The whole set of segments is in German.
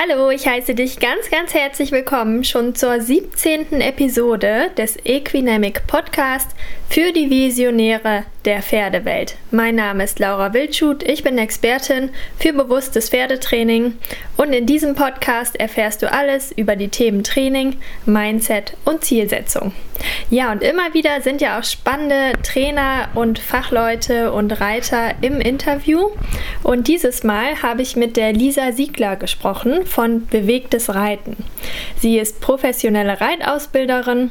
Hallo, ich heiße dich ganz, ganz herzlich willkommen schon zur 17. Episode des Equinamic Podcast für die Visionäre der Pferdewelt. Mein Name ist Laura Wildschut, ich bin Expertin für bewusstes Pferdetraining und in diesem Podcast erfährst du alles über die Themen Training, Mindset und Zielsetzung. Ja, und immer wieder sind ja auch spannende Trainer und Fachleute und Reiter im Interview und dieses Mal habe ich mit der Lisa Siegler gesprochen von Bewegtes Reiten. Sie ist professionelle Reitausbilderin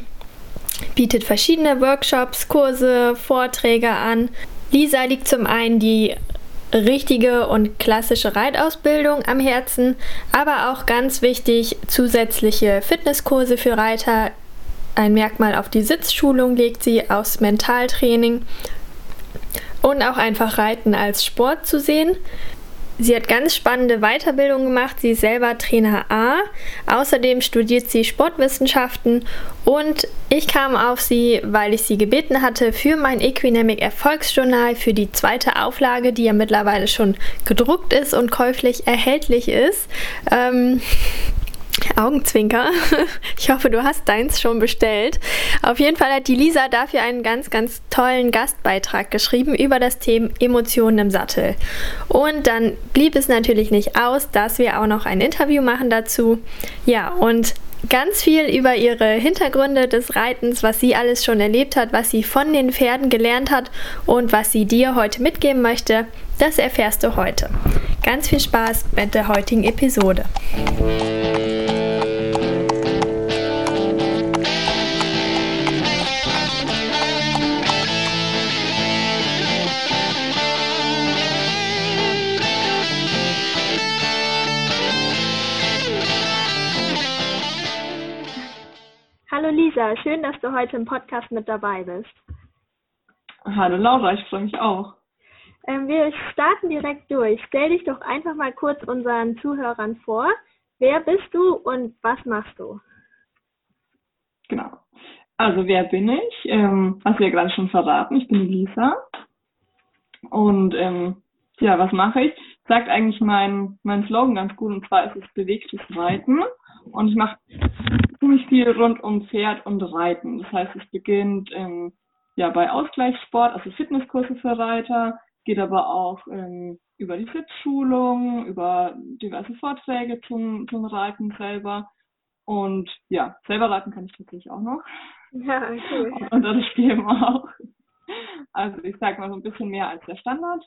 bietet verschiedene Workshops, Kurse, Vorträge an. Lisa liegt zum einen die richtige und klassische Reitausbildung am Herzen, aber auch ganz wichtig zusätzliche Fitnesskurse für Reiter. Ein Merkmal auf die Sitzschulung legt sie aus Mentaltraining und auch einfach Reiten als Sport zu sehen. Sie hat ganz spannende Weiterbildung gemacht. Sie ist selber Trainer A. Außerdem studiert sie Sportwissenschaften und ich kam auf sie, weil ich sie gebeten hatte für mein Equinamic Erfolgsjournal für die zweite Auflage, die ja mittlerweile schon gedruckt ist und käuflich erhältlich ist. Ähm, Augenzwinker. Ich hoffe, du hast deins schon bestellt. Auf jeden Fall hat die Lisa dafür einen ganz, ganz tollen Gastbeitrag geschrieben über das Thema Emotionen im Sattel. Und dann blieb es natürlich nicht aus, dass wir auch noch ein Interview machen dazu. Ja, und ganz viel über ihre Hintergründe des Reitens, was sie alles schon erlebt hat, was sie von den Pferden gelernt hat und was sie dir heute mitgeben möchte, das erfährst du heute. Ganz viel Spaß mit der heutigen Episode. Hallo Lisa, schön, dass du heute im Podcast mit dabei bist. Hallo Laura, ich freue mich auch. Ähm, wir starten direkt durch. Stell dich doch einfach mal kurz unseren Zuhörern vor. Wer bist du und was machst du? Genau. Also wer bin ich? Ähm, hast du ja gerade schon verraten. Ich bin Lisa. Und ähm, ja, was mache ich? Sagt eigentlich mein, mein Slogan ganz gut und zwar ist es bewegtes Reiten. Und ich mache ziemlich viel rund um Pferd und Reiten. Das heißt, es beginnt ähm, ja bei Ausgleichssport, also Fitnesskurse für Reiter, geht aber auch ähm, über die Sitzschulung, über diverse Vorträge zum, zum Reiten selber. Und ja, selber reiten kann ich tatsächlich auch noch. Ja, cool. Und das Spiel auch. Also ich sag mal so ein bisschen mehr als der Standard.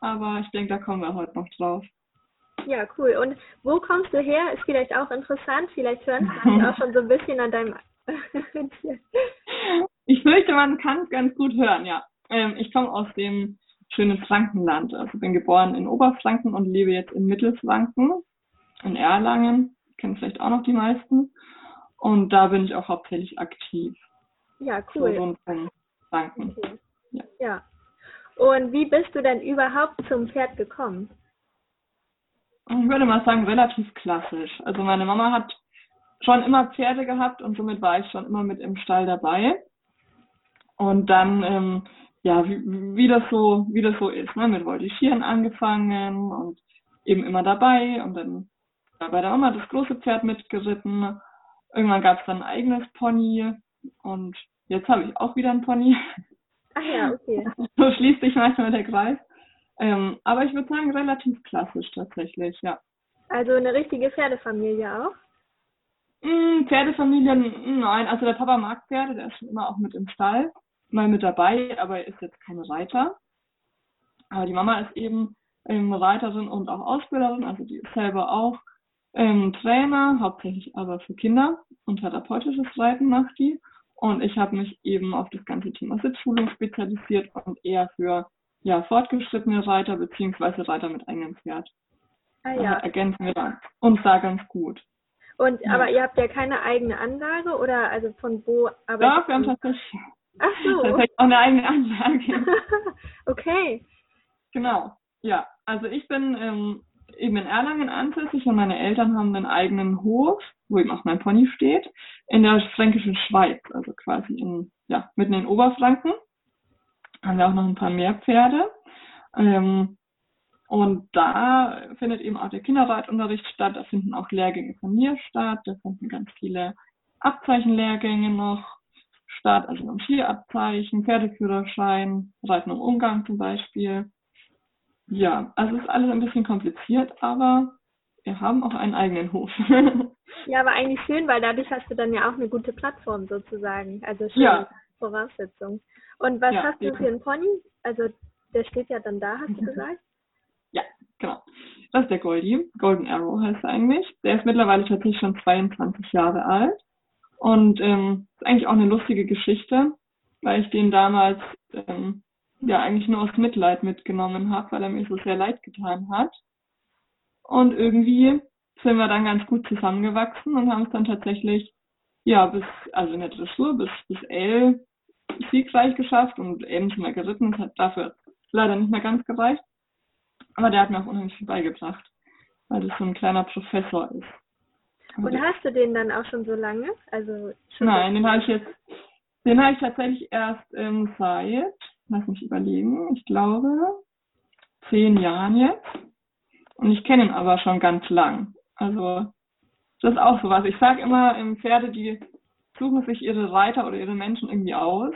Aber ich denke, da kommen wir heute noch drauf. Ja, cool. Und wo kommst du her? Ist vielleicht auch interessant. Vielleicht hören wir auch schon so ein bisschen an deinem. ich fürchte, man kann es ganz gut hören, ja. Ähm, ich komme aus dem schönen Frankenland. Also bin geboren in Oberfranken und lebe jetzt in Mittelfranken, in Erlangen. Kennen vielleicht auch noch die meisten. Und da bin ich auch hauptsächlich aktiv. Ja, cool. So Franken. Okay. Ja. ja. Und wie bist du denn überhaupt zum Pferd gekommen? Ich würde mal sagen, relativ klassisch. Also meine Mama hat schon immer Pferde gehabt und somit war ich schon immer mit im Stall dabei. Und dann, ähm, ja, wie, wie das so, wie das so ist, ne, mit Voltigieren angefangen und eben immer dabei und dann ja, bei der Mama das große Pferd mitgeritten. Irgendwann gab es dann ein eigenes Pony und jetzt habe ich auch wieder ein Pony. Ach ja, okay. So schließt sich manchmal der Kreis. Ähm, aber ich würde sagen, relativ klassisch tatsächlich, ja. Also eine richtige Pferdefamilie auch? Mm, Pferdefamilien, nein. Also der Papa mag Pferde, der ist schon immer auch mit im Stall, mal mit dabei, aber er ist jetzt kein Reiter. Aber die Mama ist eben ähm, Reiterin und auch Ausbilderin, also die ist selber auch ähm, Trainer, hauptsächlich aber für Kinder und therapeutisches Reiten macht die. Und ich habe mich eben auf das ganze Thema Sitzschulung spezialisiert und eher für ja, fortgeschrittene Reiter beziehungsweise Reiter mit eigenem Pferd. Ah, ja. Also ergänzen wir uns da ganz gut. Und ja. aber ihr habt ja keine eigene Anlage oder also von wo arbeitet Doch, wir haben tatsächlich, Ach so. tatsächlich auch eine eigene Anlage. okay. Genau. Ja, also ich bin ähm, eben in Erlangen ansässig und meine Eltern haben einen eigenen Hof, wo eben auch mein Pony steht, in der fränkischen Schweiz, also quasi in, ja, mitten in Oberfranken haben wir auch noch ein paar mehr Pferde. Ähm, Und da findet eben auch der Kinderreitunterricht statt. Da finden auch Lehrgänge von mir statt. Da finden ganz viele Abzeichenlehrgänge noch statt, also ein Skierabzeichen, Pferdeführerschein, Reiten im Umgang zum Beispiel. Ja, also ist alles ein bisschen kompliziert, aber wir haben auch einen eigenen Hof. ja, aber eigentlich schön, weil dadurch hast du dann ja auch eine gute Plattform sozusagen. Also schöne ja. Voraussetzung. Und was ja, hast du für einen Pony? Also der steht ja dann da, hast du gesagt? Ja, genau. Das ist der Goldie. Golden Arrow heißt er eigentlich. Der ist mittlerweile tatsächlich schon 22 Jahre alt. Und ähm, ist eigentlich auch eine lustige Geschichte, weil ich den damals ähm, ja eigentlich nur aus Mitleid mitgenommen habe, weil er mir so sehr leid getan hat. Und irgendwie sind wir dann ganz gut zusammengewachsen und haben es dann tatsächlich, ja, bis, also in der Dressur bis, bis L siegreich geschafft und eben schon mal geritten. Es hat dafür leider nicht mehr ganz gereicht. Aber der hat mir auch unheimlich viel beigebracht, weil das so ein kleiner Professor ist. Und hast du den dann auch schon so lange? Also Nein, den habe ich jetzt, den habe ich tatsächlich erst ähm, seit, lass mich überlegen, ich glaube zehn Jahren jetzt. Und ich kenne ihn aber schon ganz lang. Also das ist auch so was. Ich sage immer, im Pferde, die suchen sich ihre Reiter oder ihre Menschen irgendwie aus.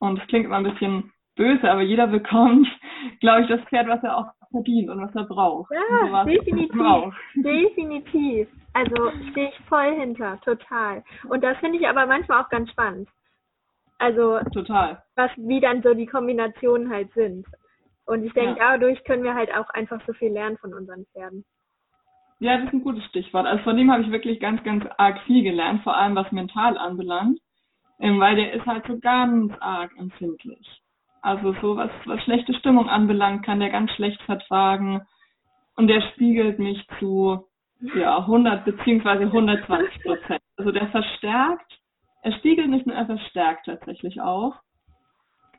Und es klingt immer ein bisschen böse, aber jeder bekommt, glaube ich, das Pferd, was er auch verdient und was er braucht. Ja, definitiv. Definitiv. Also stehe ich voll hinter, total. Und das finde ich aber manchmal auch ganz spannend. Also total. Was wie dann so die Kombinationen halt sind. Und ich denke, ja. dadurch können wir halt auch einfach so viel lernen von unseren Pferden. Ja, das ist ein gutes Stichwort. Also von dem habe ich wirklich ganz, ganz arg viel gelernt, vor allem was mental anbelangt. Ähm, weil der ist halt so ganz arg empfindlich. Also so was, was schlechte Stimmung anbelangt, kann der ganz schlecht vertragen. Und der spiegelt mich zu ja, 100 beziehungsweise 120 Prozent. Also der verstärkt, er spiegelt nicht nur, er verstärkt tatsächlich auch.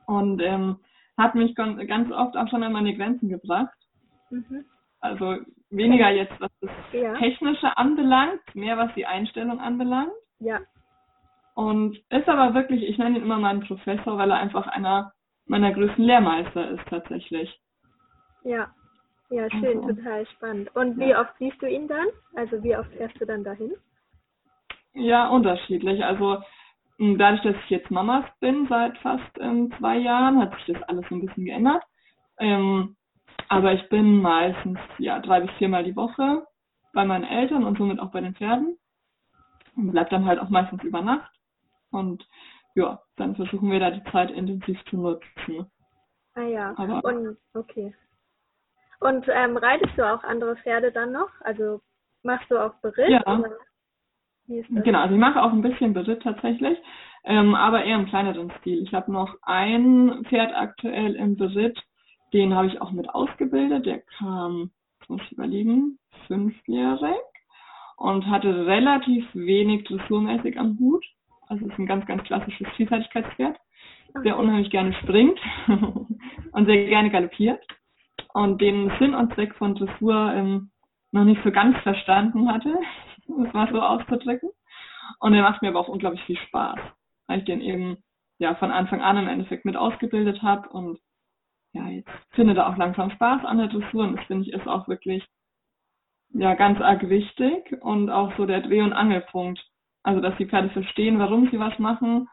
Und ähm, hat mich ganz oft auch schon an meine Grenzen gebracht. Mhm. Also weniger jetzt, was das ja. Technische anbelangt, mehr was die Einstellung anbelangt. Ja. Und ist aber wirklich, ich nenne ihn immer meinen Professor, weil er einfach einer meiner größten Lehrmeister ist tatsächlich. Ja, ja, schön, also. total spannend. Und wie ja. oft siehst du ihn dann? Also wie oft fährst du dann dahin? Ja, unterschiedlich. Also dadurch, dass ich jetzt Mamas bin seit fast ähm, zwei Jahren, hat sich das alles ein bisschen geändert. Ähm, aber ich bin meistens ja drei bis viermal die Woche bei meinen Eltern und somit auch bei den Pferden. Und bleib dann halt auch meistens über Nacht. Und ja, dann versuchen wir da die Zeit intensiv zu nutzen. Ah ja, Aber, und okay. Und ähm, reitest du auch andere Pferde dann noch? Also machst du auch Beritt? Ja. Genau, also ich mache auch ein bisschen Beritt tatsächlich, ähm, aber eher im kleineren Stil. Ich habe noch ein Pferd aktuell im Beritt, den habe ich auch mit ausgebildet. Der kam, muss ich überlegen, fünfjährig und hatte relativ wenig dressurmäßig am Hut. Also ist ein ganz, ganz klassisches Vielseitigkeitspferd, der unheimlich gerne springt und sehr gerne galoppiert und den Sinn und Zweck von Dressur ähm, noch nicht so ganz verstanden hatte, es mal so auszudrücken. Und der macht mir aber auch unglaublich viel Spaß, weil ich den eben ja von Anfang an im Endeffekt mit ausgebildet habe und ja, jetzt findet er auch langsam Spaß an der Dressur und das finde ich ist auch wirklich ja ganz arg wichtig und auch so der Dreh- und Angelpunkt also, dass die Pferde verstehen, warum sie was machen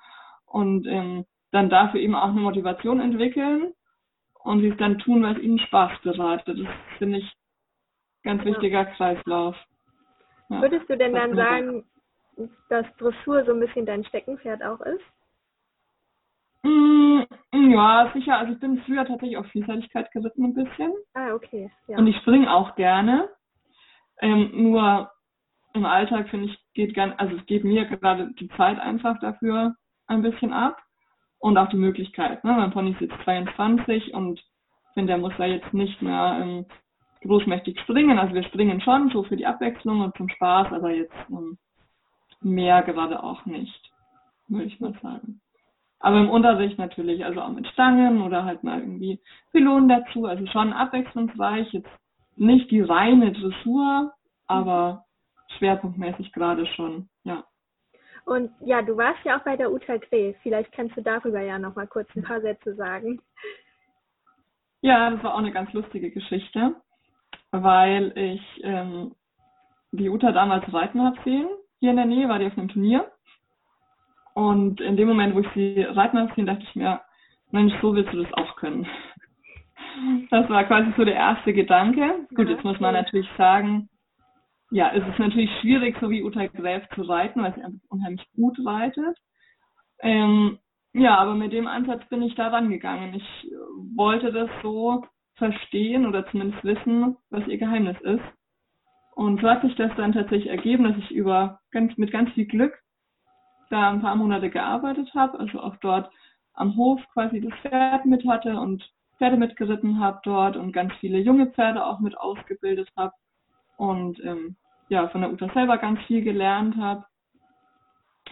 und ähm, dann dafür eben auch eine Motivation entwickeln und sie es dann tun, weil es ihnen Spaß bereitet. Das finde ich ganz ja. wichtiger Kreislauf. Ja, Würdest du denn dann sagen, dass Dressur so ein bisschen dein Steckenpferd auch ist? Mm, ja, sicher. Also ich bin früher tatsächlich auf Vielseitigkeit geritten ein bisschen. Ah, okay. Ja. Und ich springe auch gerne. Ähm, nur im Alltag finde ich, geht ganz, also es geht mir gerade die Zeit einfach dafür ein bisschen ab und auch die Möglichkeit. Ne? Mein Pony ist jetzt 22 und ich finde, der muss da jetzt nicht mehr ähm, großmächtig springen. Also wir springen schon so für die Abwechslung und zum Spaß, aber jetzt ähm, mehr gerade auch nicht, würde ich mal sagen. Aber im Unterricht natürlich, also auch mit Stangen oder halt mal irgendwie Pylonen dazu, also schon abwechslungsreich, jetzt nicht die reine Dressur, aber schwerpunktmäßig gerade schon, ja. Und ja, du warst ja auch bei der Uta Grey. Vielleicht kannst du darüber ja noch mal kurz ein paar Sätze sagen. Ja, das war auch eine ganz lustige Geschichte, weil ich ähm, die Uta damals reiten habe sehen. Hier in der Nähe war die auf einem Turnier. Und in dem Moment, wo ich sie reiten habe dachte ich mir, Mensch, so willst du das auch können. Das war quasi so der erste Gedanke. Gut, jetzt muss man natürlich sagen, ja, es ist natürlich schwierig, so wie Uta Gräf zu reiten, weil sie einfach unheimlich gut reitet. Ähm, ja, aber mit dem Ansatz bin ich da rangegangen. Ich wollte das so verstehen oder zumindest wissen, was ihr Geheimnis ist. Und so hat sich das dann tatsächlich ergeben, dass ich über ganz, mit ganz viel Glück da ein paar Monate gearbeitet habe, also auch dort am Hof quasi das Pferd mit hatte und Pferde mitgeritten habe dort und ganz viele junge Pferde auch mit ausgebildet habe und ähm, ja von der Uta selber ganz viel gelernt habe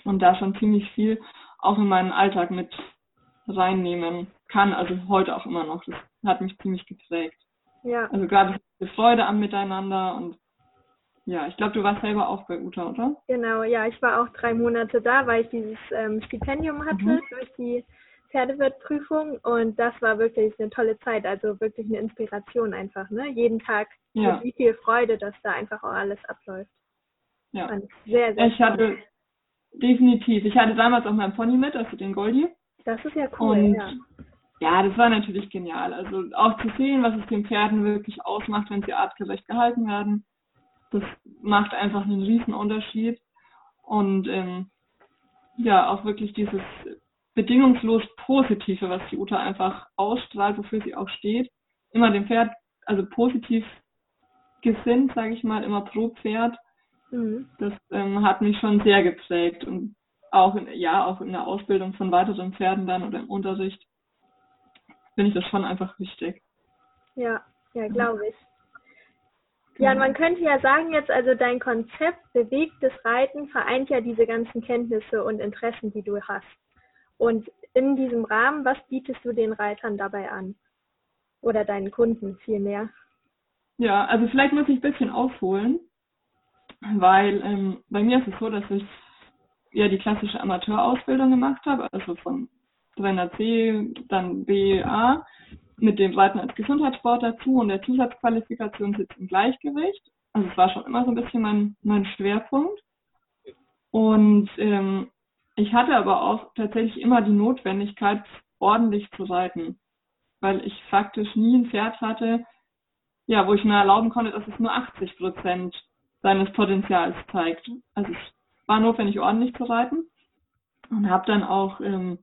und da schon ziemlich viel auch in meinen Alltag mit reinnehmen kann, also heute auch immer noch. Das hat mich ziemlich geprägt. Ja. Also gerade die Freude am Miteinander und ja, ich glaube, du warst selber auch bei Uta, oder? Genau, ja, ich war auch drei Monate da, weil ich dieses ähm, Stipendium hatte mhm. durch die Pferdewirtprüfung und das war wirklich eine tolle Zeit, also wirklich eine Inspiration einfach, ne? Jeden Tag ja. mit wie viel Freude, dass da einfach auch alles abläuft. Ja. Sehr, sehr Ich hatte definitiv, ich hatte damals auch meinen Pony mit, also den Goldie. Das ist ja cool, und ja. Ja, das war natürlich genial. Also auch zu sehen, was es den Pferden wirklich ausmacht, wenn sie artgerecht gehalten werden. Das macht einfach einen riesen Unterschied. Und ähm, ja, auch wirklich dieses bedingungslos Positive, was die Uta einfach ausstrahlt, wofür sie auch steht. Immer dem Pferd, also positiv gesinnt, sage ich mal, immer pro Pferd. Mhm. Das ähm, hat mich schon sehr geprägt und auch in, ja auch in der Ausbildung von weiteren Pferden dann oder im Unterricht finde ich das schon einfach wichtig. Ja, ja, glaube ich. Ja, man könnte ja sagen jetzt, also dein Konzept bewegtes Reiten vereint ja diese ganzen Kenntnisse und Interessen, die du hast. Und in diesem Rahmen, was bietest du den Reitern dabei an? Oder deinen Kunden vielmehr? Ja, also vielleicht muss ich ein bisschen aufholen, weil ähm, bei mir ist es so, dass ich ja die klassische Amateurausbildung gemacht habe, also von Trainer C, dann BA, mit dem Reiten als Gesundheitssport dazu und der Zusatzqualifikation sitzt im Gleichgewicht. Also es war schon immer so ein bisschen mein, mein Schwerpunkt. Und ähm, ich hatte aber auch tatsächlich immer die Notwendigkeit, ordentlich zu reiten, weil ich faktisch nie ein Pferd hatte, ja, wo ich mir erlauben konnte, dass es nur 80 Prozent seines Potenzials zeigt. Also es war notwendig, ordentlich zu reiten und habe dann auch ähm,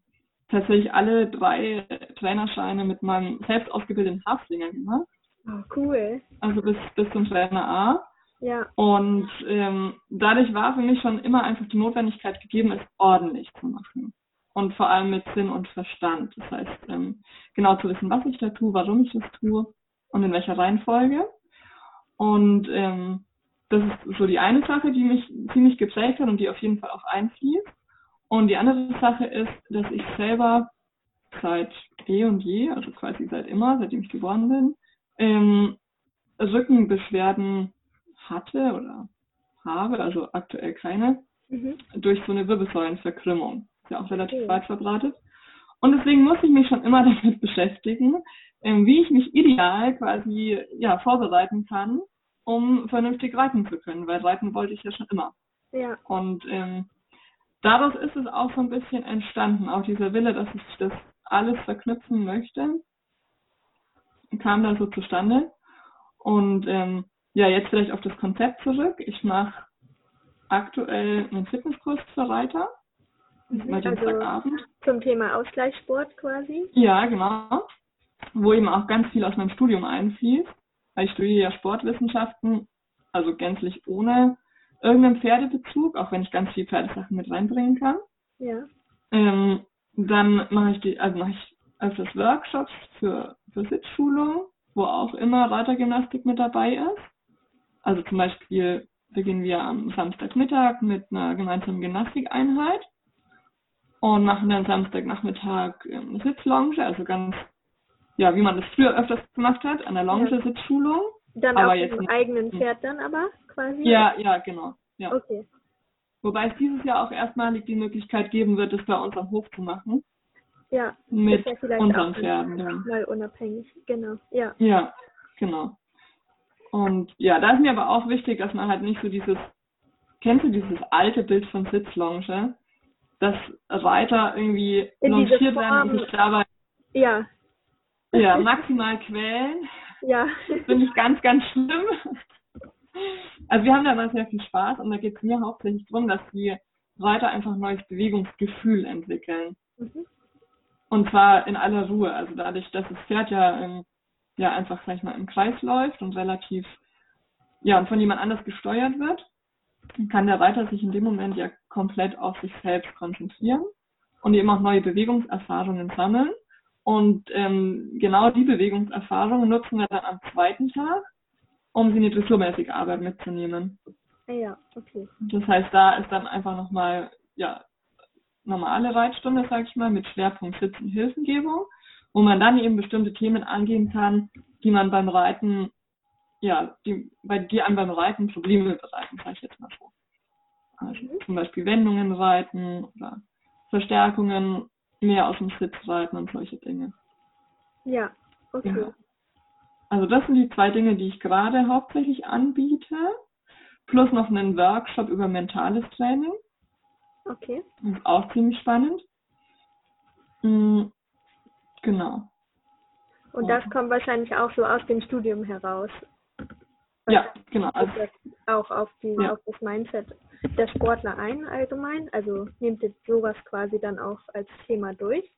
tatsächlich alle drei Trainerscheine mit meinem selbst ausgebildeten Haflinger gemacht. Oh, cool. Also bis, bis zum Trainer A. Ja. Und ähm, dadurch war für mich schon immer einfach die Notwendigkeit gegeben, es ordentlich zu machen. Und vor allem mit Sinn und Verstand. Das heißt, ähm, genau zu wissen, was ich da tue, warum ich das tue und in welcher Reihenfolge. Und ähm, das ist so die eine Sache, die mich ziemlich geprägt hat und die auf jeden Fall auch einfließt. Und die andere Sache ist, dass ich selber seit eh und je, also quasi seit immer, seitdem ich geboren bin, ähm, Rückenbeschwerden hatte oder habe, also aktuell keine, mhm. durch so eine Wirbelsäulenverkrümmung. Ist ja auch relativ okay. weit verbreitet. Und deswegen muss ich mich schon immer damit beschäftigen, ähm, wie ich mich ideal quasi ja, vorbereiten kann, um vernünftig reiten zu können, weil reiten wollte ich ja schon immer. Ja. Und ähm, daraus ist es auch so ein bisschen entstanden, auch dieser Wille, dass ich das alles verknüpfen möchte, kam da so zustande. Und ähm, ja, jetzt vielleicht auf das Konzept zurück. Ich mache aktuell einen Fitnesskurs für Reiter. Mhm, also zum Thema Ausgleichssport quasi? Ja, genau. Wo eben auch ganz viel aus meinem Studium einfließt. Weil ich studiere ja Sportwissenschaften, also gänzlich ohne irgendeinen Pferdebezug, auch wenn ich ganz viel Pferdesachen mit reinbringen kann. Ja. Ähm, dann mache ich die, also mache ich öfters Workshops für, für Sitzschulung, wo auch immer Reitergymnastik mit dabei ist. Also zum Beispiel beginnen wir am Samstagmittag mit einer gemeinsamen Gymnastikeinheit und machen dann Samstagnachmittag eine Sitzlonge, also ganz, ja, wie man das früher öfters gemacht hat, an der Longe-Sitzschulung. Dann aber auf dem eigenen Pferd dann aber quasi? Ja, ja, genau. Ja. Okay. Wobei es dieses Jahr auch erstmalig die Möglichkeit geben wird, das bei uns am Hof zu machen. Ja, mit vielleicht unseren auch Pferden dann. mal unabhängig. Genau, ja. Ja, genau. Und ja, da ist mir aber auch wichtig, dass man halt nicht so dieses, kennst du dieses alte Bild von Sitzlonge? Dass Reiter irgendwie In longiert werden und sich dabei Ja, ja, maximal quälen. ja. Das finde ich ganz, ganz schlimm. Also wir haben da immer sehr viel Spaß und da geht es mir hauptsächlich darum, dass die Reiter einfach ein neues Bewegungsgefühl entwickeln. Mhm. Und zwar in aller Ruhe. Also dadurch, dass das Pferd ja, ähm, ja einfach, sag ich mal, im Kreis läuft und relativ, ja, und von jemand anders gesteuert wird, kann der Reiter sich in dem Moment ja komplett auf sich selbst konzentrieren und eben auch neue Bewegungserfahrungen sammeln. Und ähm, genau die Bewegungserfahrungen nutzen wir dann am zweiten Tag, um sie in die dressurmäßige Arbeit mitzunehmen. Ja, okay. Das heißt, da ist dann einfach nochmal, ja, normale Reitstunde, sag ich mal, mit Schwerpunkt Sitz- und Hilfengebung, wo man dann eben bestimmte Themen angehen kann, die man beim Reiten, ja, die, bei die einem beim Reiten Probleme bereiten, sag ich jetzt mal so. Also Mhm. zum Beispiel Wendungen reiten oder Verstärkungen mehr aus dem Sitz reiten und solche Dinge. Ja, okay. Ja. Also das sind die zwei Dinge, die ich gerade hauptsächlich anbiete. Plus noch einen Workshop über mentales Training. Okay. Das ist auch ziemlich spannend. Mm, Genau. Und das kommt wahrscheinlich auch so aus dem Studium heraus. Ja, genau. Also, auch auf, die, Ja. auf das Mindset der Sportler ein allgemein? Also nehmt ihr sowas quasi dann auch als Thema durch?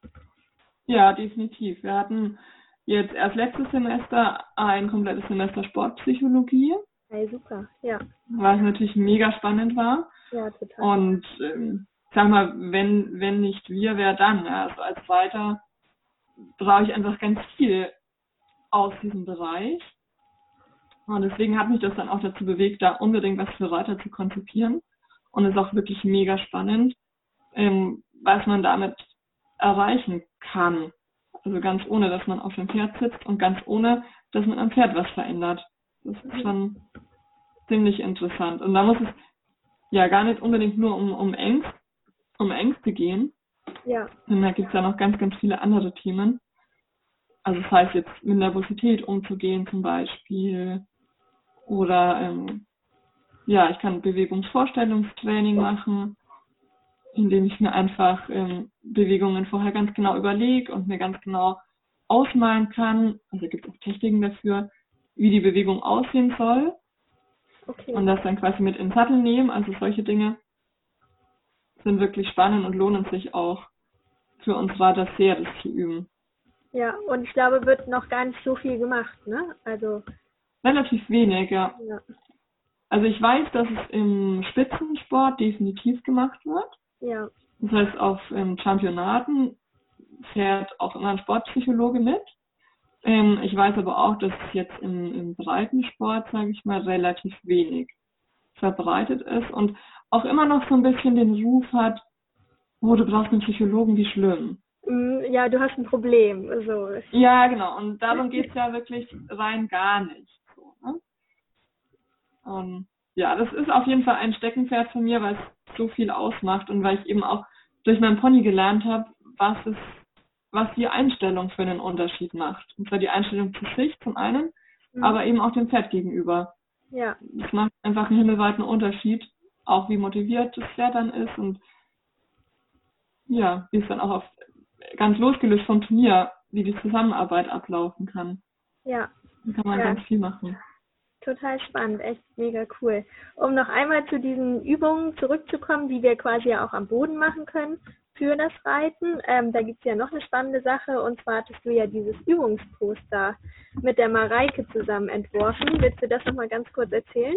ja, definitiv. Wir hatten jetzt erst letztes Semester ein komplettes Semester Sportpsychologie, Hey, super. Ja, was natürlich mega spannend war. ja, total. Und ähm, sag mal, wenn, wenn nicht wir, wer dann? Also als Reiter brauche ich einfach ganz viel aus diesem Bereich. Und deswegen hat mich das dann auch dazu bewegt, da unbedingt was für Reiter zu konzipieren. Und es ist auch wirklich mega spannend, ähm, was man damit erreichen kann. Also ganz ohne, dass man auf dem Pferd sitzt und ganz ohne, dass man am Pferd was verändert. Das ist schon ziemlich interessant. Und da muss es ja gar nicht unbedingt nur um, um, Ängst, um Ängste gehen, ja, denn da gibt es ja noch ganz, ganz viele andere Themen. Also das heißt jetzt mit Nervosität umzugehen zum Beispiel. Oder ähm, ja, ich kann Bewegungsvorstellungstraining machen, indem ich mir einfach ähm, Bewegungen vorher ganz genau überlege und mir ganz genau ausmalen kann. Also gibt es auch Techniken dafür, wie die Bewegung aussehen soll okay. und das dann quasi mit in den Sattel nehmen. Also solche Dinge sind wirklich spannend und lohnen sich auch für uns Reiter sehr, das zu üben. Ja, und ich glaube, wird noch gar nicht so viel gemacht, ne? Also, Relativ wenig, ja. ja, Also ich weiß, dass es im Spitzensport definitiv gemacht wird. Ja, Das heißt, auf ähm, Championaten fährt auch immer ein Sportpsychologe mit. Ähm, ich weiß aber auch, dass es jetzt im, im Breitensport, sage ich mal, relativ wenig verbreitet ist und auch immer noch so ein bisschen den Ruf hat, oh, du brauchst einen Psychologen, wie schlimm. Mm, ja, du hast ein Problem. So. Ja, genau. Und darum geht's ja wirklich rein gar nicht. So, ne? Und ja, das ist auf jeden Fall ein Steckenpferd von mir, weil es so viel ausmacht und weil ich eben auch durch meinen Pony gelernt habe, was es, was die Einstellung für einen Unterschied macht. Und zwar die Einstellung zu sich zum einen, Mhm. aber eben auch dem Pferd gegenüber. Ja, Das macht einfach einen himmelweiten Unterschied, auch wie motiviert das Pferd dann ist und ja, wie es dann auch auf ganz losgelöst vom Turnier, wie die Zusammenarbeit ablaufen kann. ja, Da kann man Ja. ganz viel machen. Total spannend, echt mega cool. Um noch einmal zu diesen Übungen zurückzukommen, die wir quasi ja auch am Boden machen können für das Reiten. Ähm, da gibt's ja noch eine spannende Sache und zwar hattest du ja dieses Übungsposter mit der Mareike zusammen entworfen. Willst du das nochmal ganz kurz erzählen?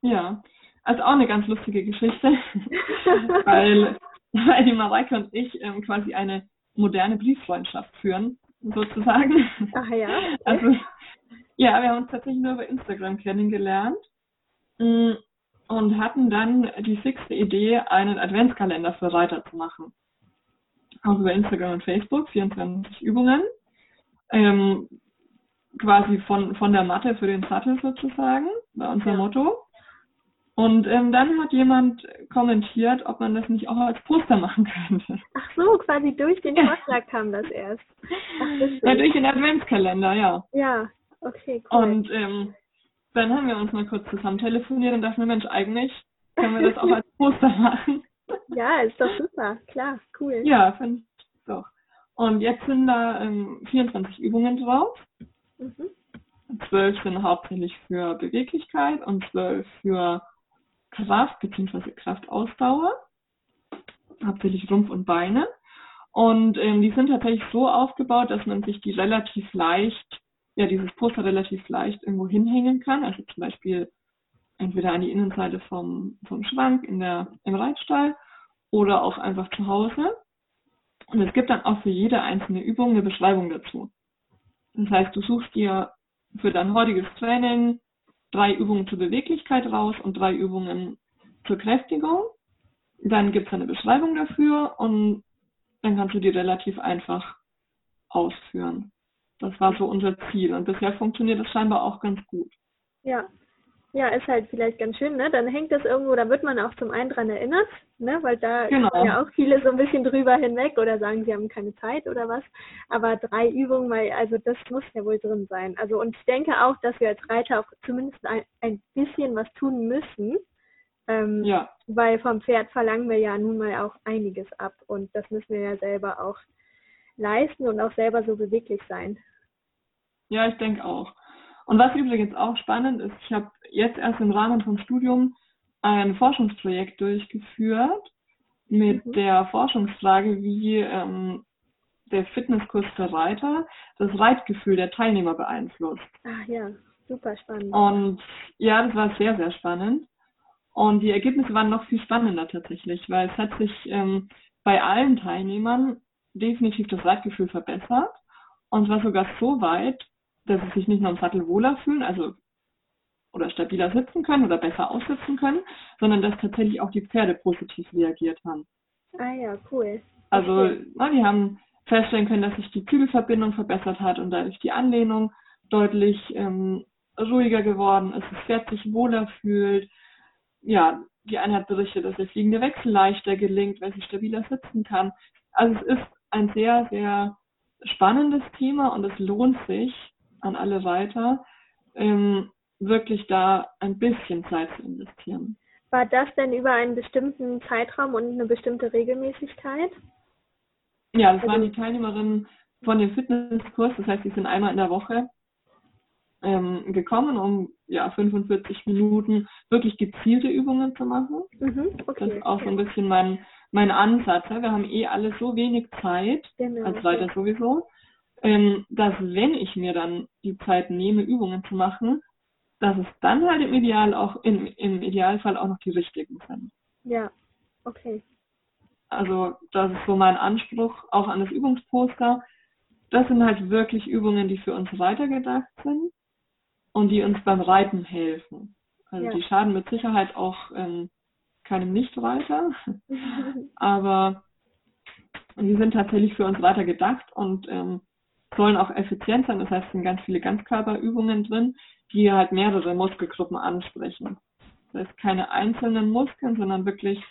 Ja, also auch eine ganz lustige Geschichte, weil, weil die Mareike und ich ähm, quasi eine moderne Brieffreundschaft führen, sozusagen. Ach ja. okay. Also, ja, wir haben uns tatsächlich nur über Instagram kennengelernt mm, und hatten dann die fixe Idee, einen Adventskalender für Reiter zu machen. Auch über Instagram und Facebook, 24 Übungen. Ähm, quasi von, von der Matte für den Sattel sozusagen, war unser Ja. Motto. Und ähm, dann hat jemand kommentiert, ob man das nicht auch als Poster machen könnte. Ach so, quasi durch den Vorschlag kam das erst. Ach, ja, durch den Adventskalender, ja. Ja, okay, cool. Und ähm, dann haben wir uns mal kurz zusammen telefoniert und dachten, Mensch, eigentlich können wir das auch als Poster machen. Ja, ist doch super, klar, cool. Ja, finde ich doch. Und jetzt sind da ähm, 24 Übungen drauf. Mhm. Zwölf sind hauptsächlich für Beweglichkeit und zwölf für Kraft bzw. Kraftausdauer. Hauptsächlich Rumpf und Beine. Und ähm, die sind tatsächlich so aufgebaut, dass man sich die relativ leicht, ja, dieses Poster relativ leicht irgendwo hinhängen kann. Also zum Beispiel entweder an die Innenseite vom, vom Schrank in der, im Reitstall oder auch einfach zu Hause. Und es gibt dann auch für jede einzelne Übung eine Beschreibung dazu. Das heißt, du suchst dir für dein heutiges Training drei Übungen zur Beweglichkeit raus und drei Übungen zur Kräftigung. Dann gibt es eine Beschreibung dafür und dann kannst du die relativ einfach ausführen. Das war so unser Ziel und bisher funktioniert das scheinbar auch ganz gut. Ja, ja, ist halt vielleicht ganz schön, ne? Dann hängt das irgendwo, da wird man auch zum einen dran erinnert, ne? Weil da genau. ja auch viele so ein bisschen drüber hinweg oder sagen, sie haben keine Zeit oder was. Aber drei Übungen, weil, also das muss ja wohl drin sein. Also und ich denke auch, dass wir als Reiter auch zumindest ein, ein bisschen was tun müssen. Ähm, ja. Weil vom Pferd verlangen wir ja nun mal auch einiges ab und das müssen wir ja selber auch leisten und auch selber so beweglich sein. Ja, ich denke auch. Und was übrigens auch spannend ist, ich habe jetzt erst im Rahmen vom Studium ein Forschungsprojekt durchgeführt mit mhm. der Forschungsfrage, wie ähm, der Fitnesskurs für Reiter das Reitgefühl der Teilnehmer beeinflusst. Ach ja, super spannend. Und ja, das war sehr, sehr spannend. Und die Ergebnisse waren noch viel spannender tatsächlich, weil es hat sich ähm, bei allen Teilnehmern definitiv das Reitgefühl verbessert. Und zwar sogar so weit, dass sie sich nicht nur im Sattel wohler fühlen, also oder stabiler sitzen können oder besser aussitzen können, sondern dass tatsächlich auch die Pferde positiv reagiert haben. Ah ja, cool. Also, okay. na, die haben feststellen können, dass sich die Zügelverbindung verbessert hat und dadurch die Anlehnung deutlich ähm, ruhiger geworden ist, das Pferd sich wohler fühlt. Ja, die Einheit berichtet, dass der fliegende Wechsel leichter gelingt, weil sie stabiler sitzen kann. Also es ist ein sehr, sehr spannendes Thema und es lohnt sich, an alle weiter, ähm, wirklich da ein bisschen Zeit zu investieren. War das denn über einen bestimmten Zeitraum und eine bestimmte Regelmäßigkeit? Ja, das also, waren die Teilnehmerinnen von dem Fitnesskurs, das heißt, die sind einmal in der Woche ähm, gekommen, um ja 45 Minuten wirklich gezielte Übungen zu machen. Mhm, okay, das ist auch so ein bisschen mein, mein Ansatz. Ja. Wir haben eh alle so wenig Zeit, genau, als Reiter okay. sowieso ähm, dass wenn ich mir dann die Zeit nehme, Übungen zu machen, dass es dann halt im Ideal auch im, im Idealfall auch noch die richtigen sind. Ja, okay. Also das ist so mein Anspruch auch an das Übungsposter. Das sind halt wirklich Übungen, die für uns weitergedacht sind und die uns beim Reiten helfen. Also ja. die schaden mit Sicherheit auch ähm, keinem Nichtreiter, aber die sind tatsächlich für uns weiter gedacht und ähm, sollen auch effizient sein. Das heißt, es sind ganz viele Ganzkörperübungen drin, die halt mehrere Muskelgruppen ansprechen. Das heißt, keine einzelnen Muskeln, sondern wirklich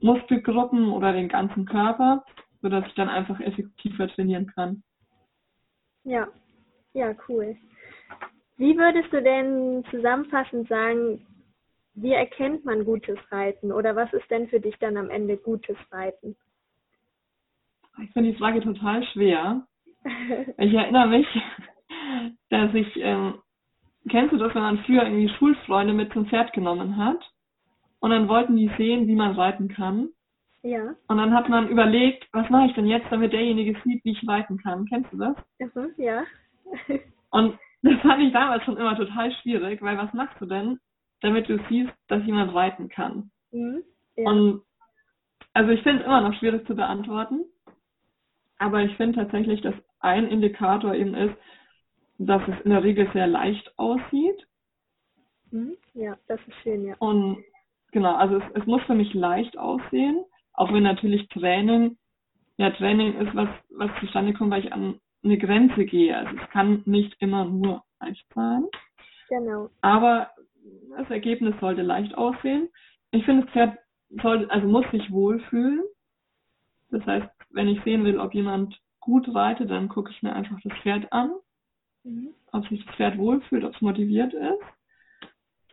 Muskelgruppen oder den ganzen Körper, sodass ich dann einfach effektiver trainieren kann. Ja, ja, cool. Wie würdest du denn zusammenfassend sagen, wie erkennt man gutes Reiten oder was ist denn für dich dann am Ende gutes Reiten? Ich finde die Frage total schwer, ich erinnere mich, dass ich, ähm, kennst du das, wenn man früher irgendwie Schulfreunde mit zum Pferd genommen hat und dann wollten die sehen, wie man reiten kann. Ja. Und dann hat man überlegt, was mache ich denn jetzt, damit derjenige sieht, wie ich reiten kann. Kennst du das? Mhm, ja. und das fand ich damals schon immer total schwierig, weil was machst du denn, damit du siehst, dass jemand reiten kann? Mhm, ja. Und also ich finde es immer noch schwierig zu beantworten. Aber ich finde tatsächlich, dass ein Indikator eben ist, dass es in der Regel sehr leicht aussieht. Mhm. Ja, das ist schön, ja. Und genau, also es, es muss für mich leicht aussehen, auch wenn natürlich Training, ja, Training ist was, was zustande kommt, weil ich an eine Grenze gehe. Also es kann nicht immer nur leicht sein. Genau. Aber das Ergebnis sollte leicht aussehen. Ich finde, das Pferd soll, also muss sich wohlfühlen. Das heißt, wenn ich sehen will, ob jemand gut reitet, dann gucke ich mir einfach das Pferd an. Mhm. Ob sich das Pferd wohlfühlt, ob es motiviert ist.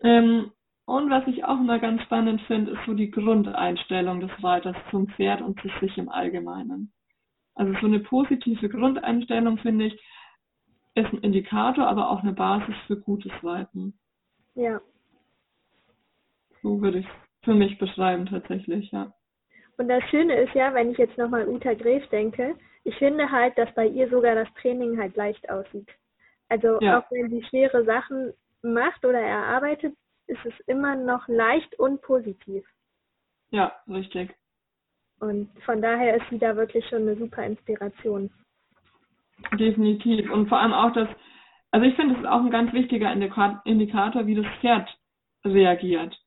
Ähm, und was ich auch immer ganz spannend finde, ist so die Grundeinstellung des Reiters zum Pferd und zu sich im Allgemeinen. Also so eine positive Grundeinstellung, finde ich, ist ein Indikator, aber auch eine Basis für gutes Reiten. Ja. So würde ich es für mich beschreiben tatsächlich, ja. Und das Schöne ist ja, wenn ich jetzt nochmal Uta Gref denke, ich finde halt, dass bei ihr sogar das Training halt leicht aussieht. Also ja. auch wenn sie schwere Sachen macht oder erarbeitet, ist es immer noch leicht und positiv. Ja, richtig. Und von daher ist sie da wirklich schon eine super Inspiration. Definitiv. Und vor allem auch das, also ich finde, es ist auch ein ganz wichtiger Indikator, wie das Pferd reagiert.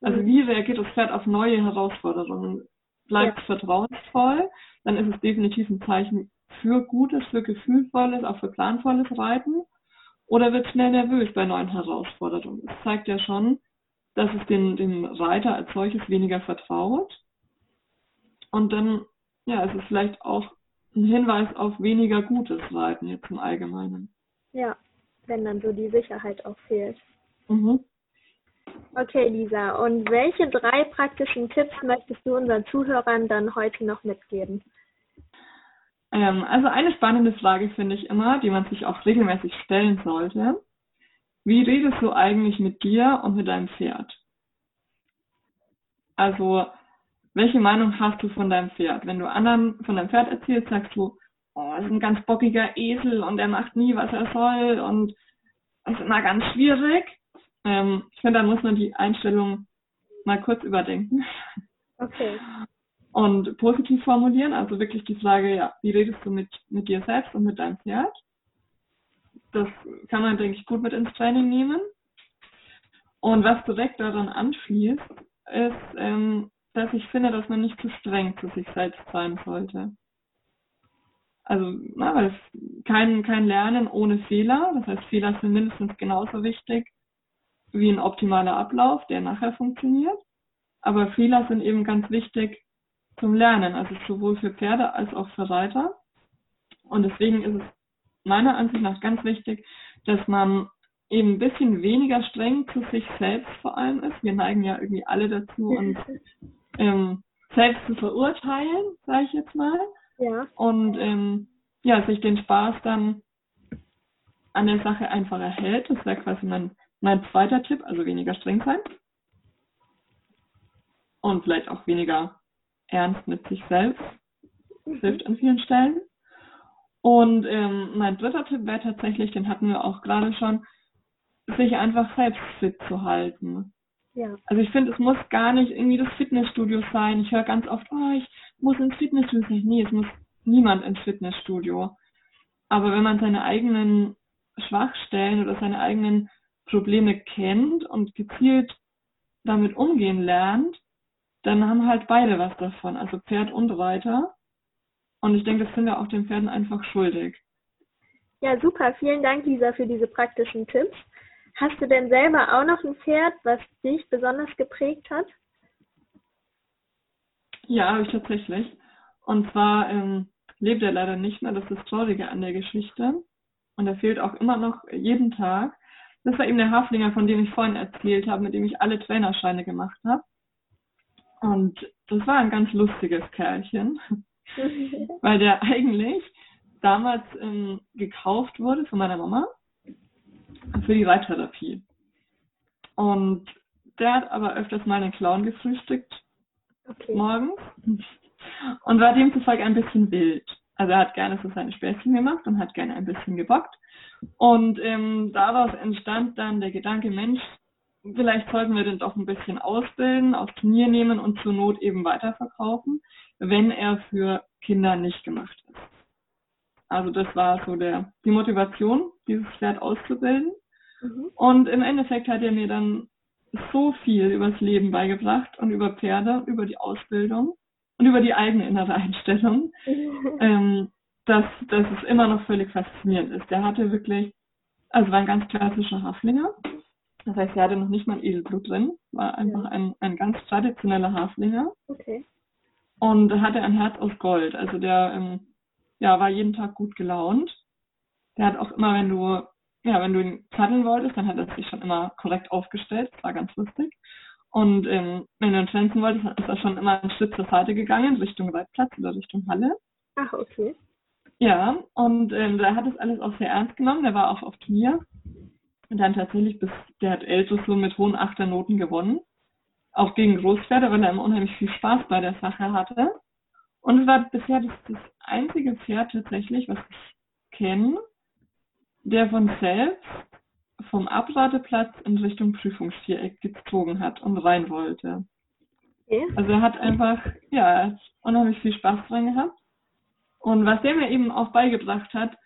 Also mhm. wie reagiert das Pferd auf neue Herausforderungen? Bleibt es vertrauensvoll, dann ist es definitiv ein Zeichen für gutes, für gefühlvolles, auch für planvolles Reiten. Oder wird schnell nervös bei neuen Herausforderungen. Das zeigt ja schon, dass es den, dem Reiter als solches weniger vertraut. Und dann, ja, es ist vielleicht auch ein Hinweis auf weniger gutes Reiten jetzt im Allgemeinen. Ja, wenn dann so die Sicherheit auch fehlt. Mhm. Okay, Lisa, und welche drei praktischen Tipps möchtest du unseren Zuhörern dann heute noch mitgeben? Ähm, also eine spannende Frage finde ich immer, die man sich auch regelmäßig stellen sollte. Wie redest du eigentlich mit dir und mit deinem Pferd? Also, welche Meinung hast du von deinem Pferd? Wenn du anderen von deinem Pferd erzählst, sagst du, oh, das ist ein ganz bockiger Esel und er macht nie, was er soll und das ist immer ganz schwierig. Ähm, ich finde, da muss man die Einstellung mal kurz überdenken. Okay und positiv formulieren. Also wirklich die Frage, ja, wie redest du mit, mit dir selbst und mit deinem Pferd? Das kann man, denke ich, gut mit ins Training nehmen. Und was direkt daran anschließt, ist, ähm, dass ich finde, dass man nicht zu streng zu sich selbst sein sollte. Also, na, weil es kein, kein Lernen ohne Fehler. Das heißt, Fehler sind mindestens genauso wichtig wie ein optimaler Ablauf, der nachher funktioniert. Aber Fehler sind eben ganz wichtig, zum Lernen, also sowohl für Pferde als auch für Reiter. Und deswegen ist es meiner Ansicht nach ganz wichtig, dass man eben ein bisschen weniger streng zu sich selbst vor allem ist. Wir neigen ja irgendwie alle dazu, uns ähm, selbst zu verurteilen, sage ich jetzt mal. Ja. Und ähm, ja, sich den Spaß dann an der Sache einfach erhält. Das wäre quasi mein, mein zweiter Tipp, also weniger streng sein. Und vielleicht auch weniger ernst mit sich selbst. Das hilft an vielen Stellen. Und ähm, mein dritter Tipp wäre tatsächlich, den hatten wir auch gerade schon, sich einfach selbst fit zu halten. Ja. Also ich finde, es muss gar nicht irgendwie das Fitnessstudio sein. Ich höre ganz oft, oh, ich muss ins Fitnessstudio sein. Nee, es muss niemand ins Fitnessstudio. Aber wenn man seine eigenen Schwachstellen oder seine eigenen Probleme kennt und gezielt damit umgehen lernt, dann haben halt beide was davon, also Pferd und Reiter. Und ich denke, das sind wir auch den Pferden einfach schuldig. Ja, super. Vielen Dank, Lisa, für diese praktischen Tipps. Hast du denn selber auch noch ein Pferd, was dich besonders geprägt hat? Ja, habe ich tatsächlich. Und zwar ähm, lebt er leider nicht mehr. Das ist das Traurige an der Geschichte. Und er fehlt auch immer noch jeden Tag. Das war eben der Haflinger, von dem ich vorhin erzählt habe, mit dem ich alle Trainerscheine gemacht habe. Und das war ein ganz lustiges Kerlchen, weil der eigentlich damals ähm, gekauft wurde von meiner Mama für die Reittherapie. Und der hat aber öfters mal einen Clown gefrühstückt okay. morgens und war demzufolge ein bisschen wild. Also er hat gerne so seine Späßchen gemacht und hat gerne ein bisschen gebockt. Und ähm, daraus entstand dann der Gedanke, Mensch, vielleicht sollten wir den doch ein bisschen ausbilden, aufs Turnier nehmen und zur Not eben weiterverkaufen, wenn er für Kinder nicht gemacht ist. Also das war so der, die Motivation, dieses Pferd auszubilden. Mhm. Und im Endeffekt hat er mir dann so viel übers Leben beigebracht und über Pferde, über die Ausbildung und über die eigene innere Einstellung, ähm, dass, dass es immer noch völlig faszinierend ist. Der hatte wirklich, also war ein ganz klassischer Haflinger Das heißt, er hatte noch nicht mal Edelblut drin, war einfach ja. ein, ein ganz traditioneller Haflinger. Okay. Und hatte ein Herz aus Gold. Also der ähm, ja, war jeden Tag gut gelaunt. Der hat auch immer, wenn du, ja, wenn du ihn zaddeln wolltest, dann hat er sich schon immer korrekt aufgestellt. Das war ganz lustig. Und ähm, wenn du ihn trenzen wolltest, dann ist er schon immer einen Schritt zur Seite gegangen, Richtung Reitplatz oder Richtung Halle. Ach, okay. Ja, und ähm, der hat das alles auch sehr ernst genommen. Der war auch auf Turnier. Und dann tatsächlich bis, der hat Eltus so mit hohen Achternoten gewonnen. Auch gegen Großpferde, weil er immer unheimlich viel Spaß bei der Sache hatte. Und es war bisher das, das einzige Pferd tatsächlich, was ich kenne, der von selbst vom Abladeplatz in Richtung Prüfungsviereck gezogen hat und rein wollte. Okay. Also er hat einfach, ja, unheimlich viel Spaß dran gehabt. Und was der mir eben auch beigebracht hat,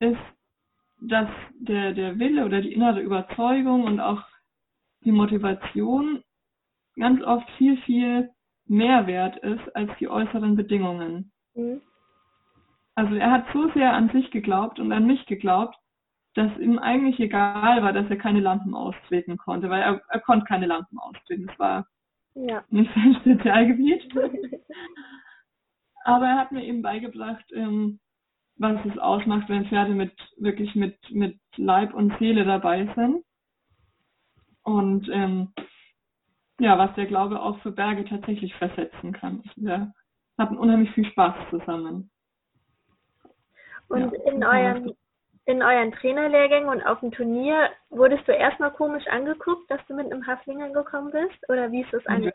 ist, dass der, der Wille oder die innere Überzeugung und auch die Motivation ganz oft viel, viel mehr wert ist als die äußeren Bedingungen. Mhm. Also er hat so sehr an sich geglaubt und an mich geglaubt, dass ihm eigentlich egal war, dass er keine Lampen austreten konnte, weil er, er konnte keine Lampen austreten. Das war ja. nicht sein Spezialgebiet. Aber er hat mir eben beigebracht, ähm, was es ausmacht, wenn Pferde mit wirklich mit, mit Leib und Seele dabei sind. Und ähm, ja, was der Glaube auch für Berge tatsächlich versetzen kann. Wir hatten unheimlich viel Spaß zusammen. Und ja, in euren in euren Trainerlehrgängen und auf dem Turnier wurdest du erstmal komisch angeguckt, dass du mit einem Haflinger gekommen bist? Oder wie ist das eigentlich?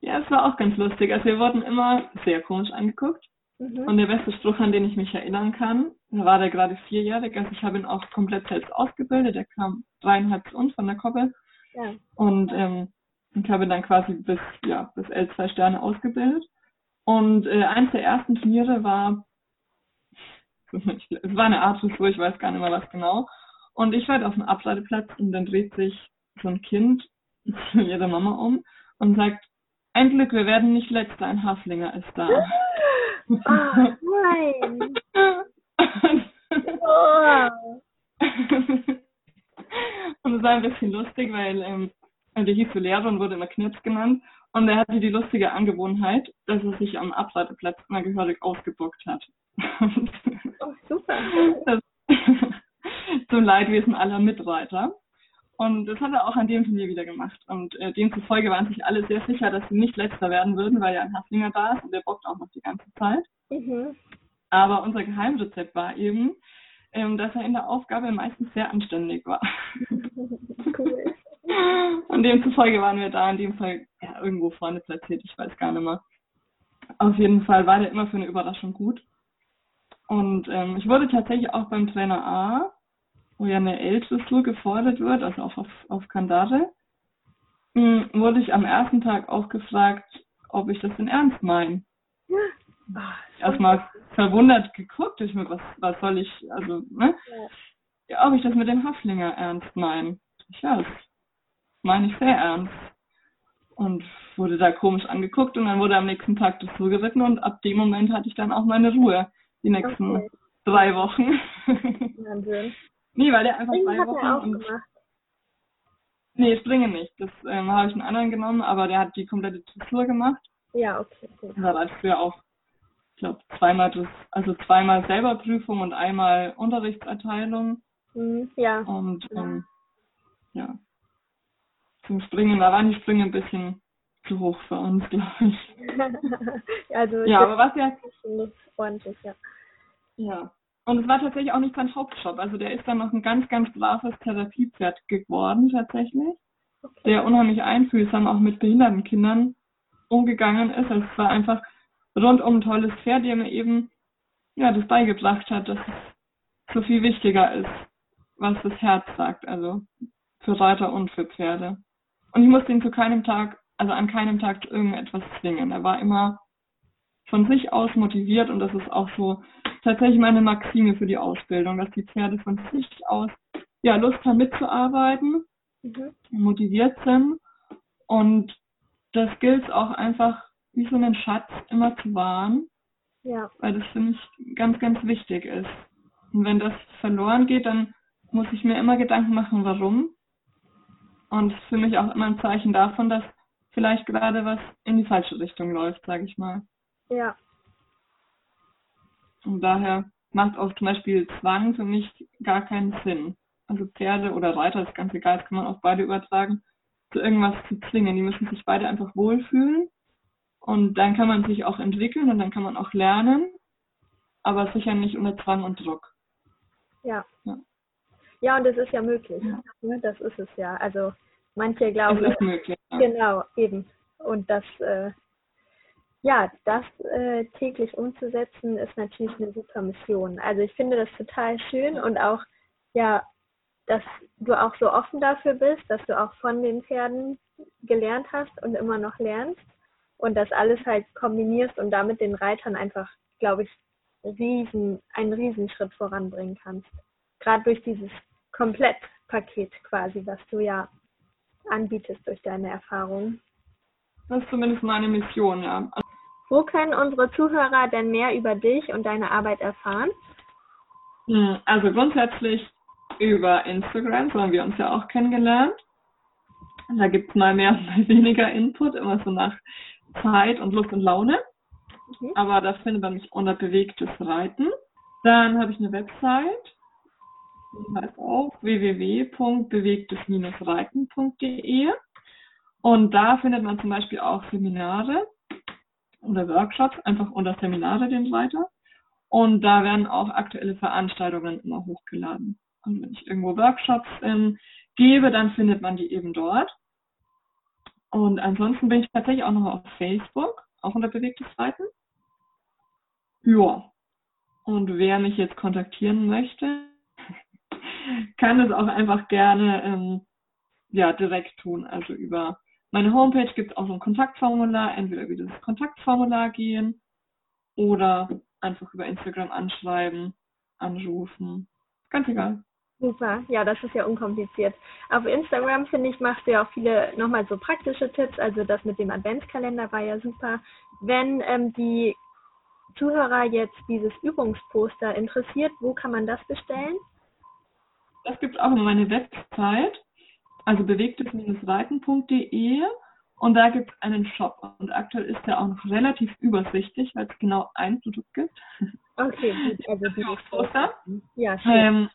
Ja, es war auch ganz lustig. Also wir wurden immer sehr komisch angeguckt. Mhm. Und der beste Spruch, an den ich mich erinnern kann, da war der gerade vierjährig. Also ich habe ihn auch komplett selbst ausgebildet. Der kam dreieinhalb zu uns von der Koppel. Ja. Und ähm, ich habe dann quasi bis, ja, bis L2 Sterne ausgebildet. Und äh, eins der ersten Turniere war, es war eine Art Dressur, ich weiß gar nicht mehr was genau. Und ich war auf dem Ableiteplatz und dann dreht sich so ein Kind zu ihrer Mama um und sagt, ein Glück, wir werden nicht letzter, ein Haflinger ist da. Oh, nein. oh. und es war ein bisschen lustig, weil ähm, der hieß so Lehrer und wurde immer Knirps genannt. Und er hatte die lustige Angewohnheit, dass er sich am Abreiteplatz immer gehörig ausgebockt hat. oh, super. Das, zum Leidwesen aller Mitreiter. Und das hat er auch an dem Turnier wieder gemacht. Und äh, demzufolge waren sich alle sehr sicher, dass sie nicht letzter werden würden, weil ja ein Haflinger da ist und der bockt auch noch die ganze Zeit. Mhm. Aber unser Geheimrezept war eben, ähm, dass er in der Aufgabe meistens sehr anständig war. cool. Und demzufolge waren wir da in dem Fall ja, irgendwo vorne platziert, ich weiß gar nicht mehr. Auf jeden Fall war der immer für eine Überraschung gut. Und ähm, ich wurde tatsächlich auch beim Trainer A, wo ja eine L-Dressur gefordert wird, also auch auf, auf Kandare, hm, wurde ich am ersten Tag auch gefragt, ob ich das denn ernst meine. Ja. Erstmal verwundert geguckt, ich mir, was, was soll ich, also, ne? Ja. ja ob ich das mit dem Haflinger ernst meine. Ja, das meine ich sehr ernst. Und wurde da komisch angeguckt und dann wurde am nächsten Tag das zugeritten und ab dem Moment hatte ich dann auch meine Ruhe. Die nächsten okay. drei Wochen. Wahnsinn. nee, weil der einfach Springen drei Wochen hat und. Gemacht. Nee, Springen nicht. Das ähm, habe ich einen anderen genommen, aber der hat die komplette Dressur gemacht. Ja, okay. okay. Da war früher auch, ich glaube, zweimal das, also zweimal selber Prüfung und einmal Unterrichtserteilung. Mhm, ja. Und ähm, ja zum Springen. Da waren die Sprünge ein bisschen zu hoch für uns, glaube ich. also ja, aber was ja ordentlich, ja. Ja. Und es war tatsächlich auch nicht sein Hauptjob. Also der ist dann noch ein ganz, ganz braves Therapiepferd geworden tatsächlich. Okay. Der unheimlich einfühlsam auch mit behinderten Kindern umgegangen ist. Also es war einfach rundum ein tolles Pferd, der mir eben ja das beigebracht hat, dass es so viel wichtiger ist, was das Herz sagt. Also für Reiter und für Pferde. Und ich musste ihn zu keinem Tag, also an keinem Tag zu irgendetwas zwingen. Er war immer von sich aus motiviert und das ist auch so tatsächlich meine Maxime für die Ausbildung, dass die Pferde von sich aus ja Lust haben mitzuarbeiten, mhm. motiviert sind und das gilt auch einfach wie so einen Schatz immer zu wahren, ja. weil das für mich ganz, ganz wichtig ist. Und wenn das verloren geht, dann muss ich mir immer Gedanken machen, warum Und für mich auch immer ein Zeichen davon, dass vielleicht gerade was in die falsche Richtung läuft, sage ich mal. Ja. Und daher macht auch zum Beispiel Zwang für mich gar keinen Sinn. Also Pferde oder Reiter, das ganz egal, das kann man auf beide übertragen, zu irgendwas zu zwingen. Die müssen sich beide einfach wohlfühlen. Und dann kann man sich auch entwickeln und dann kann man auch lernen, aber sicher nicht unter Zwang und Druck. Ja. Ja, ja und das ist ja möglich. Ja. Ne? Das ist es ja. Also manche glauben. Das ist möglich. Ja. Genau, eben. Und das, äh, ja, das äh, täglich umzusetzen, ist natürlich eine super Mission. Also ich finde das total schön und auch, ja, dass du auch so offen dafür bist, dass du auch von den Pferden gelernt hast und immer noch lernst und das alles halt kombinierst und damit den Reitern einfach, glaube ich, riesen, einen Riesenschritt voranbringen kannst. Gerade durch dieses Komplettpaket quasi, was du ja anbietest durch deine Erfahrungen. Das ist zumindest meine Mission, ja. Wo können unsere Zuhörer denn mehr über dich und deine Arbeit erfahren? Hm, also grundsätzlich über Instagram, so haben wir uns ja auch kennengelernt. Da gibt es mal mehr und mal weniger Input, immer so nach Zeit und Lust und Laune. Mhm. Aber da findet man mich unter bewegtes Reiten. Dann habe ich eine Website, heißt auch www.bewegtes-reiten.de. Und da findet man zum Beispiel auch Seminare oder Workshops, einfach unter Seminare den Reiter. Und da werden auch aktuelle Veranstaltungen immer hochgeladen. Und wenn ich irgendwo Workshops ähm, gebe, dann findet man die eben dort. Und ansonsten bin ich tatsächlich auch noch auf Facebook, auch unter bewegtes Reiten. Ja. Und wer mich jetzt kontaktieren möchte, kann das auch einfach gerne ähm, ja, direkt tun. Also über meine Homepage gibt es auch so ein Kontaktformular, entweder über das Kontaktformular gehen oder einfach über Instagram anschreiben, anrufen. Ganz egal. Super, ja, das ist ja unkompliziert. Auf Instagram, finde ich, machst du ja auch viele nochmal so praktische Tipps. Also das mit dem Adventskalender war ja super. Wenn ähm, die Zuhörer jetzt dieses Übungsposter interessiert, wo kann man das bestellen? Das gibt es auch auf meiner Website, also bewegtes-reiten.de und da gibt es einen Shop und aktuell ist der auch noch relativ übersichtlich, weil es genau ein Produkt gibt. Okay, also dieses Poster. Ja, schön. Ähm,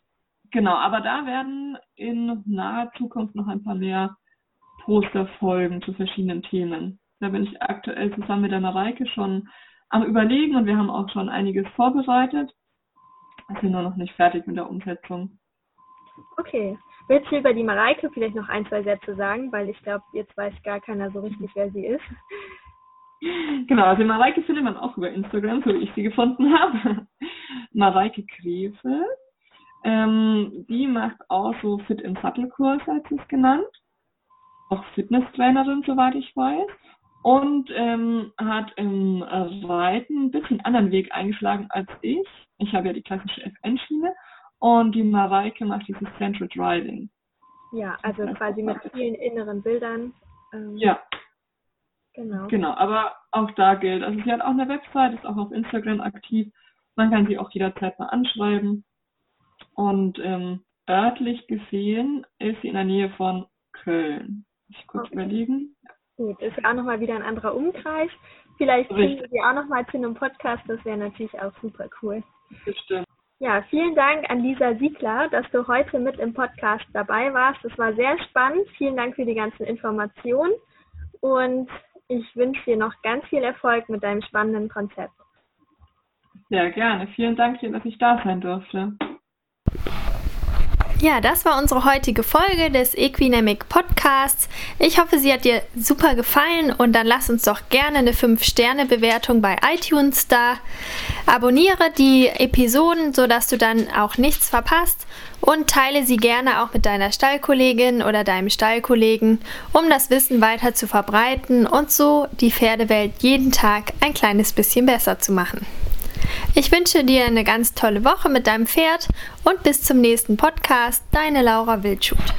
Genau, aber da werden in naher Zukunft noch ein paar mehr Poster folgen zu verschiedenen Themen. Da bin ich aktuell zusammen mit der Mareike schon am Überlegen und wir haben auch schon einiges vorbereitet. Wir sind nur noch nicht fertig mit der Umsetzung. Okay. Willst du über die Mareike vielleicht noch ein, zwei Sätze sagen? Weil ich glaube, jetzt weiß gar keiner so richtig, wer sie ist. Genau, also Mareike findet man auch über Instagram, so wie ich sie gefunden habe. Mareike Krefe. Ähm, die macht auch so Fit in Sattel Kurs, hat sie es genannt. Auch Fitnesstrainerin, soweit ich weiß. Und ähm, hat im Reiten ein bisschen anderen Weg eingeschlagen als ich. Ich habe ja die klassische FN-Schiene. Und die Mareike macht dieses Central Driving. Ja, also quasi mit vielen inneren Bildern. Ähm, ja. Genau. Genau, aber auch da gilt. Also sie hat auch eine Website, ist auch auf Instagram aktiv. Man kann sie auch jederzeit mal anschreiben. Und ähm, örtlich gesehen ist sie in der Nähe von Köln. Muss ich kurz okay. überlegen. Gut, ist auch nochmal wieder ein anderer Umkreis. Vielleicht kriegen wir sie auch nochmal zu einem Podcast, das wäre natürlich auch super cool. Bestimmt. Ja, vielen Dank an Lisa Siegler, dass du heute mit im Podcast dabei warst. Das war sehr spannend. Vielen Dank für die ganzen Informationen und ich wünsche dir noch ganz viel Erfolg mit deinem spannenden Konzept. Sehr gerne. Vielen Dank dass ich da sein durfte. Ja, das war unsere heutige Folge des Equinamic Podcasts. Ich hoffe, sie hat dir super gefallen und dann lass uns doch gerne eine 5-Sterne-Bewertung bei iTunes da. Abonniere die Episoden, sodass du dann auch nichts verpasst und teile sie gerne auch mit deiner Stallkollegin oder deinem Stallkollegen, um das Wissen weiter zu verbreiten und so die Pferdewelt jeden Tag ein kleines bisschen besser zu machen. Ich wünsche dir eine ganz tolle Woche mit deinem Pferd und bis zum nächsten Podcast. Deine Laura Wildschut.